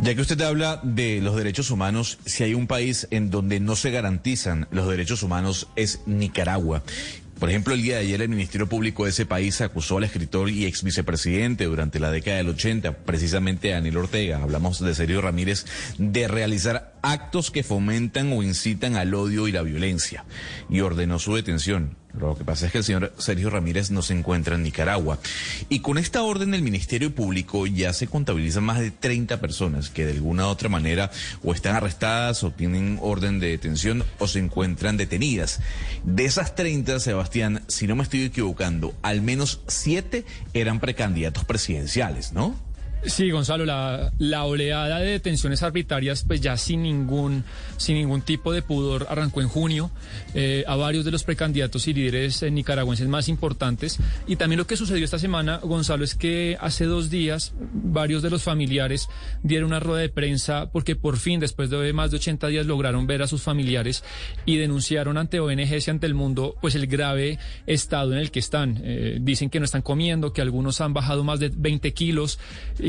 Ya que usted habla de los derechos humanos, si hay un país en donde no se garantizan los derechos humanos es Nicaragua. Por ejemplo, el día de ayer el Ministerio Público de ese país acusó al escritor y ex vicepresidente durante la década del 80, precisamente a Daniel Ortega, hablamos de Sergio Ramírez, de realizar actos que fomentan o incitan al odio y la violencia y ordenó su detención. Lo que pasa es que el señor Sergio Ramírez no se encuentra en Nicaragua. Y con esta orden del Ministerio Público ya se contabilizan más de 30 personas que de alguna u otra manera o están arrestadas o tienen orden de detención o se encuentran detenidas. De esas 30, Sebastián, si no me estoy equivocando, al menos 7 eran precandidatos presidenciales, ¿no? Sí, Gonzalo, la, oleada de detenciones arbitrarias, pues ya sin ningún, sin ningún tipo de pudor, arrancó en junio eh, a varios de los precandidatos y líderes eh, nicaragüenses más importantes. Y también lo que sucedió esta semana, Gonzalo, es que hace dos días varios de los familiares dieron una rueda de prensa porque por fin, después de más de 80 días, lograron ver a sus familiares y denunciaron ante ONGs y ante el mundo, pues el grave estado en el que están. Eh, dicen que no están comiendo, que algunos han bajado más de 20 kilos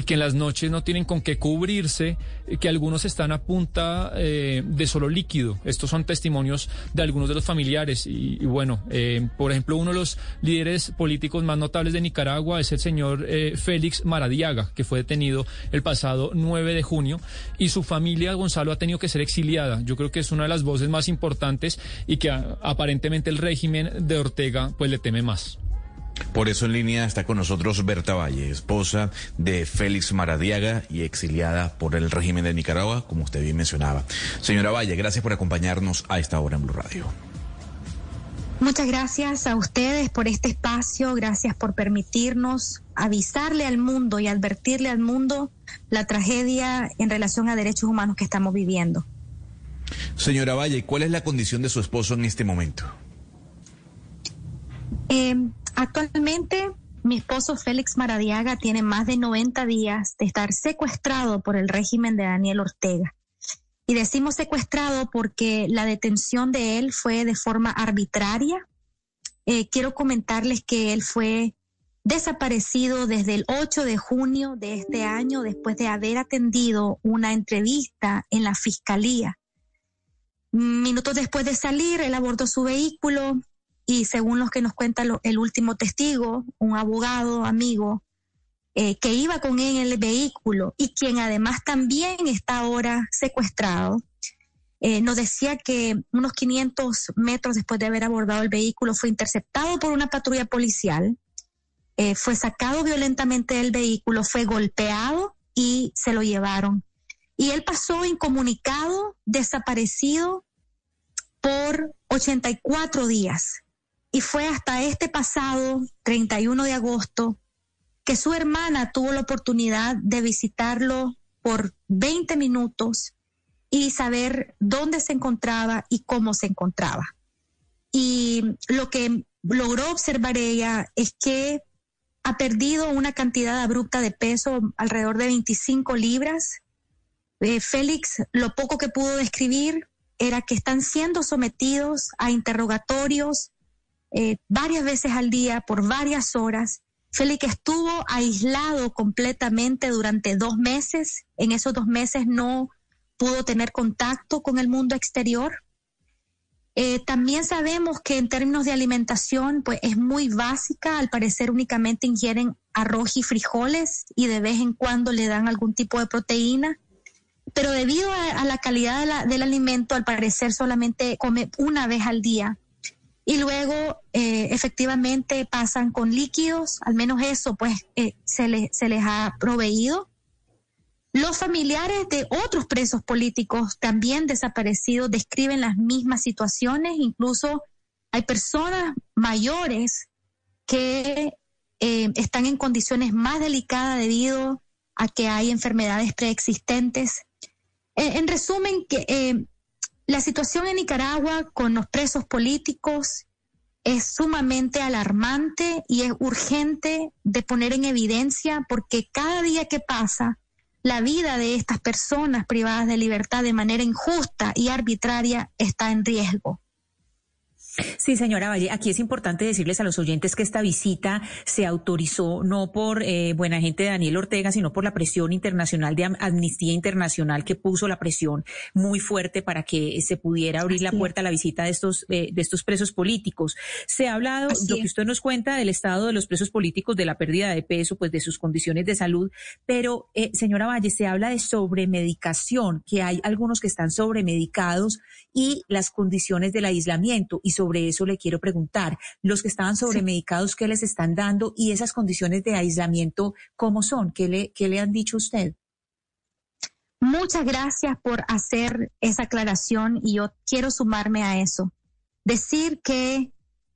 que en las noches no tienen con qué cubrirse, que algunos están a punta eh, de solo líquido. Estos son testimonios de algunos de los familiares. Y, y bueno, eh, por ejemplo, uno de los líderes políticos más notables de Nicaragua es el señor eh, Félix Maradiaga, que fue detenido el pasado 9 de junio. Y su familia, Gonzalo, ha tenido que ser exiliada. Yo creo que es una de las voces más importantes y que aparentemente el régimen de Ortega pues le teme más. Por eso en línea está con nosotros Berta Valle, esposa de Félix Maradiaga y exiliada por el régimen de Nicaragua, como usted bien mencionaba. Señora Valle, gracias por acompañarnos a esta hora en Blue Radio. Muchas gracias a ustedes por este espacio, gracias por permitirnos avisarle al mundo y advertirle al mundo la tragedia en relación a derechos humanos que estamos viviendo. Señora Valle, ¿cuál es la condición de su esposo en este momento? Eh, Actualmente, mi esposo Félix Maradiaga tiene más de 90 días de estar secuestrado por el régimen de Daniel Ortega. Y decimos secuestrado porque la detención de él fue de forma arbitraria. Eh, quiero comentarles que él fue desaparecido desde el 8 de junio de este año después de haber atendido una entrevista en la fiscalía. Minutos después de salir, él abordó su vehículo, y según los que nos cuenta el último testigo, un abogado amigo eh, que iba con él en el vehículo y quien además también está ahora secuestrado, eh, nos decía que unos 500 metros después de haber abordado el vehículo fue interceptado por una patrulla policial, eh, fue sacado violentamente del vehículo, fue golpeado y se lo llevaron. Y él pasó incomunicado, desaparecido por 84 días. Y fue hasta este pasado 31 de agosto que su hermana tuvo la oportunidad de visitarlo por 20 minutos y saber dónde se encontraba y cómo se encontraba. Y lo que logró observar ella es que ha perdido una cantidad abrupta de peso, alrededor de 25 libras. Eh, Félix, lo poco que pudo describir era que están siendo sometidos a interrogatorios eh, varias veces al día por varias horas. Félix estuvo aislado completamente durante dos meses. En esos dos meses no pudo tener contacto con el mundo exterior. Eh, también sabemos que en términos de alimentación, pues es muy básica. Al parecer únicamente ingieren arroz y frijoles y de vez en cuando le dan algún tipo de proteína. Pero debido a, la calidad del alimento, al parecer solamente come una vez al día y luego eh, efectivamente pasan con líquidos, al menos eso pues eh, se, se les ha proveído. Los familiares de otros presos políticos también desaparecidos describen las mismas situaciones, incluso hay personas mayores que eh, están en condiciones más delicadas debido a que hay enfermedades preexistentes. En resumen, que la situación en Nicaragua con los presos políticos es sumamente alarmante y es urgente de poner en evidencia porque cada día que pasa, la vida de estas personas privadas de libertad de manera injusta y arbitraria está en riesgo. Sí, señora Valle, aquí es importante decirles a los oyentes que esta visita se autorizó no por eh, buena gente de Daniel Ortega, sino por la presión internacional de Amnistía Internacional que puso la presión muy fuerte para que se pudiera abrir la puerta a la visita de estos, eh, de estos presos políticos. Se ha hablado, lo que usted nos cuenta, del estado de los presos políticos, de la pérdida de peso, pues de sus condiciones de salud, pero eh, señora Valle, se habla de sobremedicación, que hay algunos que están sobremedicados y las condiciones del aislamiento y sobre eso le quiero preguntar, los que estaban sobremedicados, ¿qué les están dando? Y esas condiciones de aislamiento, ¿cómo son? ¿Qué le, qué le han dicho usted? Muchas gracias por hacer esa aclaración y yo quiero sumarme a eso. Decir que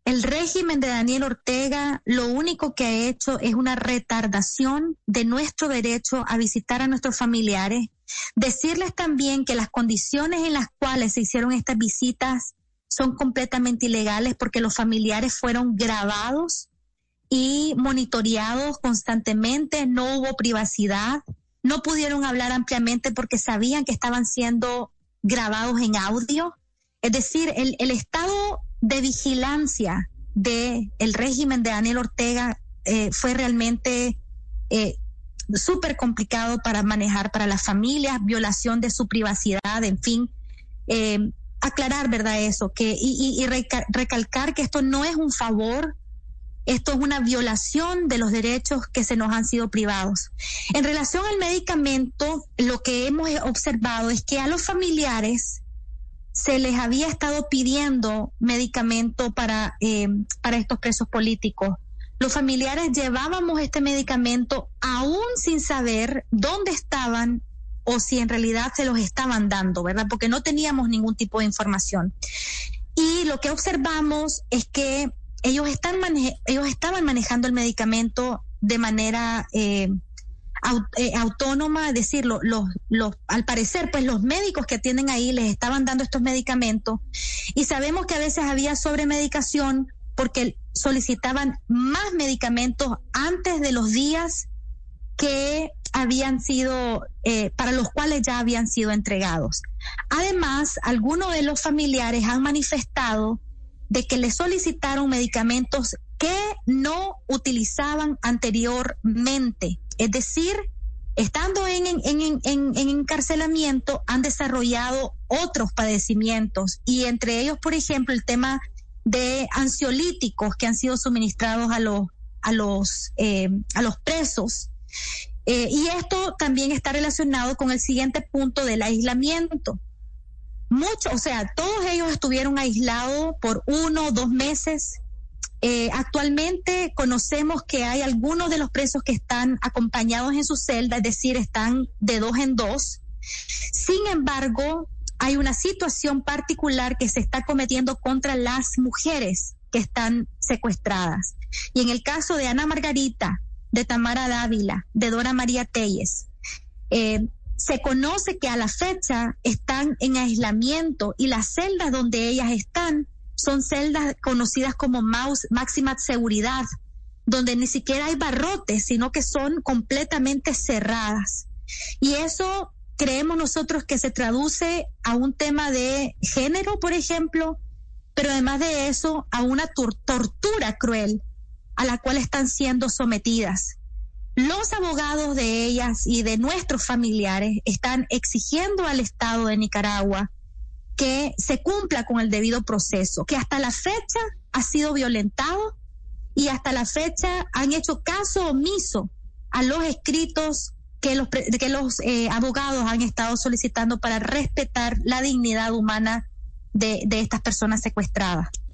el régimen de Daniel Ortega lo único que ha hecho es una retardación de nuestro derecho a visitar a nuestros familiares. Decirles también que las condiciones en las cuales se hicieron estas visitas son completamente ilegales porque los familiares fueron grabados y monitoreados constantemente, no hubo privacidad, no pudieron hablar ampliamente porque sabían que estaban siendo grabados en audio. Es decir, el, estado de vigilancia del el régimen de Daniel Ortega eh, fue realmente eh, súper complicado para manejar para las familias, violación de su privacidad, en fin. Eh, aclarar, ¿verdad? Eso, que, y, y, recalcar que esto no es un favor, esto es una violación de los derechos que se nos han sido privados. En relación al medicamento, lo que hemos observado es que a los familiares se les había estado pidiendo medicamento para, eh, para estos presos políticos. Los familiares llevábamos este medicamento aún sin saber dónde estaban o si en realidad se los estaban dando, ¿verdad? Porque no teníamos ningún tipo de información. Y lo que observamos es que ellos, están ellos estaban manejando el medicamento de manera eh, eh, autónoma, es decir, los, los, al parecer, pues los médicos que atienden ahí les estaban dando estos medicamentos y sabemos que a veces había sobremedicación porque solicitaban más medicamentos antes de los días que habían sido, eh, para los cuales ya habían sido entregados. Además, algunos de los familiares han manifestado de que le solicitaron medicamentos que no utilizaban anteriormente. Es decir, estando en, en, en, encarcelamiento, han desarrollado otros padecimientos y entre ellos, por ejemplo, el tema de ansiolíticos que han sido suministrados a los, a los, eh, a los presos eh, y esto también está relacionado con el siguiente punto del aislamiento. Mucho, o sea, todos ellos estuvieron aislados por uno o dos meses. Eh, actualmente conocemos que hay algunos de los presos que están acompañados en su celda, es decir, están de dos en dos. Sin embargo, hay una situación particular que se está cometiendo contra las mujeres que están secuestradas. Y en el caso de Ana Margarita, de Tamara Dávila, de Dora María Telles. Eh, se conoce que a la fecha están en aislamiento y las celdas donde ellas están son celdas conocidas como máxima seguridad, donde ni siquiera hay barrotes, sino que son completamente cerradas. Y eso creemos nosotros que se traduce a un tema de género, por ejemplo, pero además de eso, a una tortura cruel a la cual están siendo sometidas. Los abogados de ellas y de nuestros familiares están exigiendo al Estado de Nicaragua que se cumpla con el debido proceso, que hasta la fecha ha sido violentado y hasta la fecha han hecho caso omiso a los escritos que los, que los eh, abogados han estado solicitando para respetar la dignidad humana de, de estas personas secuestradas.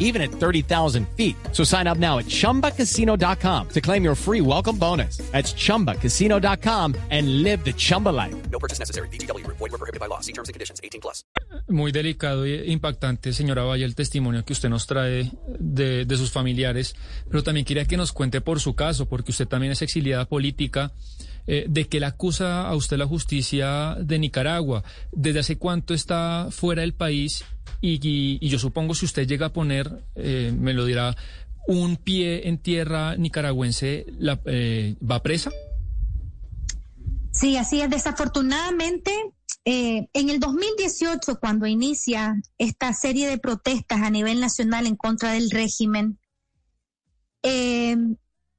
even at 30,000 feet. So sign up now at chumbacasino.com to claim your free welcome bonus. That's chumbacasino.com and live the Chumba life. No purchase necessary. DTW, void, were prohibited by law. See terms and conditions 18 plus. Muy delicado e impactante, señora Valle, el testimonio que usted nos trae de, de sus familiares, pero también quería que nos cuente por su caso, porque usted también es exiliada política. Eh, de que le acusa a usted la justicia de Nicaragua. ¿Desde hace cuánto está fuera del país? Y, yo supongo si usted llega a poner, eh, me lo dirá, un pie en tierra nicaragüense, eh, ¿va presa? Sí, así es. Desafortunadamente, en el 2018, cuando inicia esta serie de protestas a nivel nacional en contra del régimen,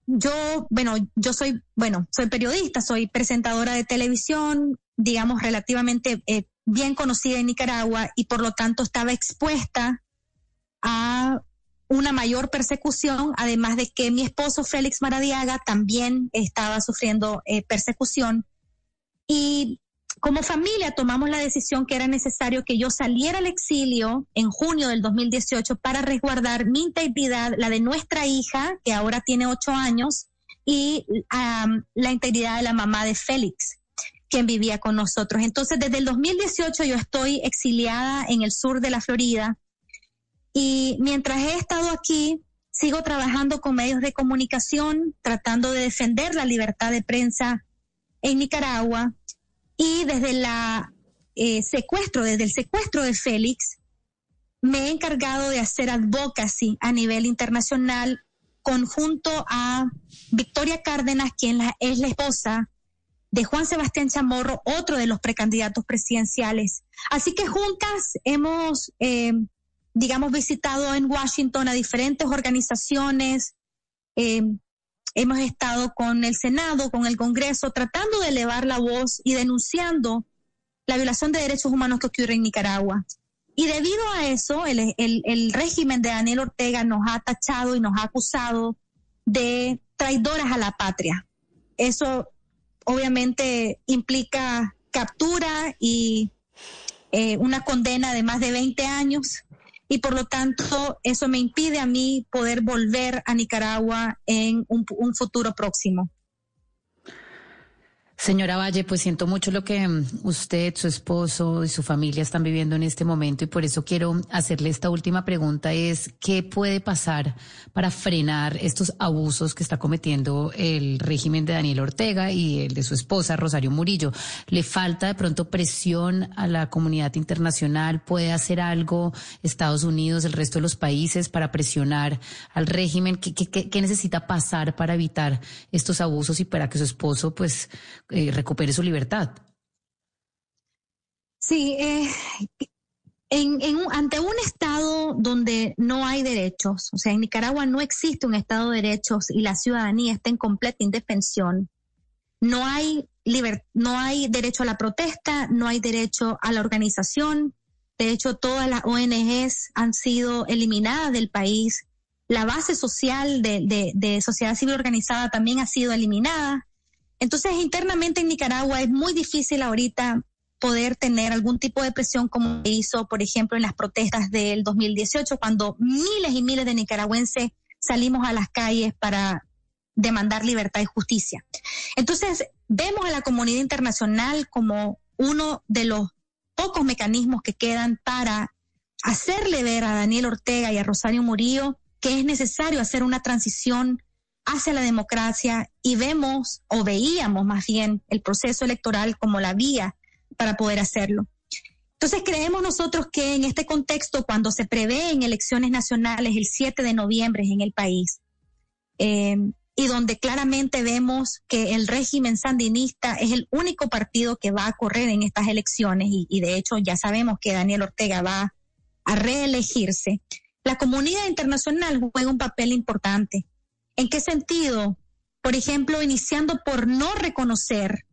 yo, bueno, yo soy, bueno, soy periodista, soy presentadora de televisión, digamos, relativamente eh, bien conocida en Nicaragua y por lo tanto estaba expuesta a una mayor persecución, además de que mi esposo Félix Maradiaga también estaba sufriendo eh, persecución. Y como familia tomamos la decisión que era necesario que yo saliera al exilio en junio del 2018 para resguardar mi integridad, la de nuestra hija, que ahora tiene ocho años, y la integridad de la mamá de Félix, quien vivía con nosotros. Entonces, desde el 2018 yo estoy exiliada en el sur de la Florida y mientras he estado aquí, sigo trabajando con medios de comunicación, tratando de defender la libertad de prensa en Nicaragua y desde la eh, secuestro, desde el secuestro de Félix, me he encargado de hacer advocacy a nivel internacional conjunto a Victoria Cárdenas, quien es la esposa de Juan Sebastián Chamorro, otro de los precandidatos presidenciales. Así que juntas hemos, eh, digamos, visitado en Washington a diferentes organizaciones, eh, Hemos estado con el Senado, con el Congreso, tratando de elevar la voz y denunciando la violación de derechos humanos que ocurre en Nicaragua. Y debido a eso, el, el, régimen de Daniel Ortega nos ha tachado y nos ha acusado de traidoras a la patria. Eso obviamente implica captura y eh, una condena de más de 20 años y por lo tanto eso me impide a mí poder volver a Nicaragua en un, un futuro próximo. Señora Valle, pues siento mucho lo que mm, usted, su esposo y su familia están viviendo en este momento y por eso quiero hacerle esta última pregunta es ¿qué puede pasar para frenar estos abusos que está cometiendo el régimen de Daniel Ortega y el de su esposa Rosario Murillo? ¿Le falta de pronto presión a la comunidad internacional? ¿Puede hacer algo Estados Unidos, el resto de los países para presionar al régimen? ¿Qué, qué necesita pasar para evitar estos abusos y para que su esposo pues eh, recupere su libertad. Sí, eh, en, ante un Estado donde no hay derechos, o sea, en Nicaragua no existe un Estado de derechos y la ciudadanía está en completa indefensión, no hay, no hay derecho a la protesta, no hay derecho a la organización, de hecho todas las ONGs han sido eliminadas del país, la base social de, de sociedad civil organizada también ha sido eliminada. Entonces, internamente en Nicaragua es muy difícil ahorita poder tener algún tipo de presión como hizo, por ejemplo, en las protestas del 2018, cuando miles y miles de nicaragüenses salimos a las calles para demandar libertad y justicia. Entonces, vemos a la comunidad internacional como uno de los pocos mecanismos que quedan para hacerle ver a Daniel Ortega y a Rosario Murillo que es necesario hacer una transición hacia la democracia y vemos o veíamos más bien el proceso electoral como la vía para poder hacerlo. Entonces creemos nosotros que en este contexto, cuando se prevén elecciones nacionales el 7 de noviembre en el país, eh, y donde claramente vemos que el régimen sandinista es el único partido que va a correr en estas elecciones, y, y de hecho ya sabemos que Daniel Ortega va a reelegirse, la comunidad internacional juega un papel importante ¿En qué sentido? Por ejemplo, iniciando por no reconocer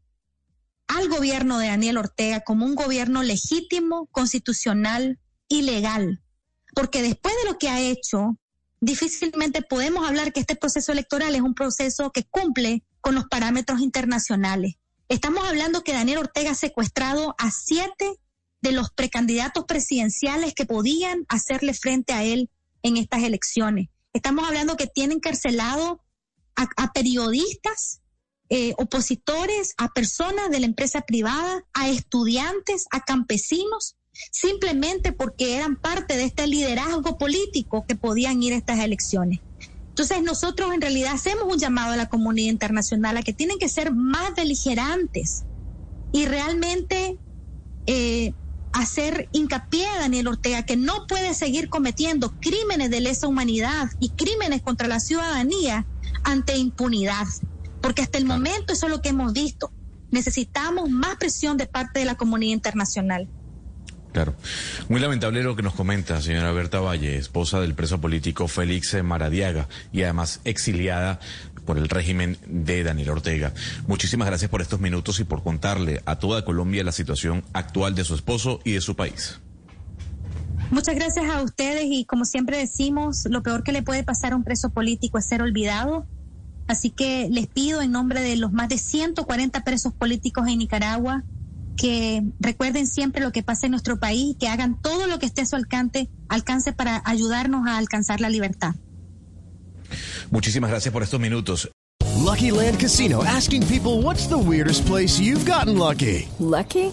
al gobierno de Daniel Ortega como un gobierno legítimo, constitucional y legal. Porque después de lo que ha hecho, difícilmente podemos hablar que este proceso electoral es un proceso que cumple con los parámetros internacionales. Estamos hablando que Daniel Ortega ha secuestrado a siete de los precandidatos presidenciales que podían hacerle frente a él en estas elecciones. Estamos hablando que tienen encarcelado a, periodistas, eh, opositores, a personas de la empresa privada, a estudiantes, a campesinos, simplemente porque eran parte de este liderazgo político que podían ir a estas elecciones. Entonces nosotros en realidad hacemos un llamado a la comunidad internacional a que tienen que ser más beligerantes y realmente eh, hacer hincapié a Daniel Ortega que no puede seguir cometiendo crímenes de lesa humanidad y crímenes contra la ciudadanía ante impunidad, porque hasta el momento eso es lo que hemos visto. Necesitamos más presión de parte de la comunidad internacional. Claro. Muy lamentable lo que nos comenta, señora Berta Valle, esposa del preso político Félix Maradiaga y además exiliada por el régimen de Daniel Ortega. Muchísimas gracias por estos minutos y por contarle a toda Colombia la situación actual de su esposo y de su país. Muchas gracias a ustedes y como siempre decimos, lo peor que le puede pasar a un preso político es ser olvidado. Así que les pido en nombre de los más de 140 presos políticos en Nicaragua que recuerden siempre lo que pasa en nuestro país, que hagan todo lo que esté a su alcance, alcance para ayudarnos a alcanzar la libertad. Muchísimas gracias por estos minutos. Lucky Land Casino asking people what's the weirdest place you've gotten lucky. Lucky?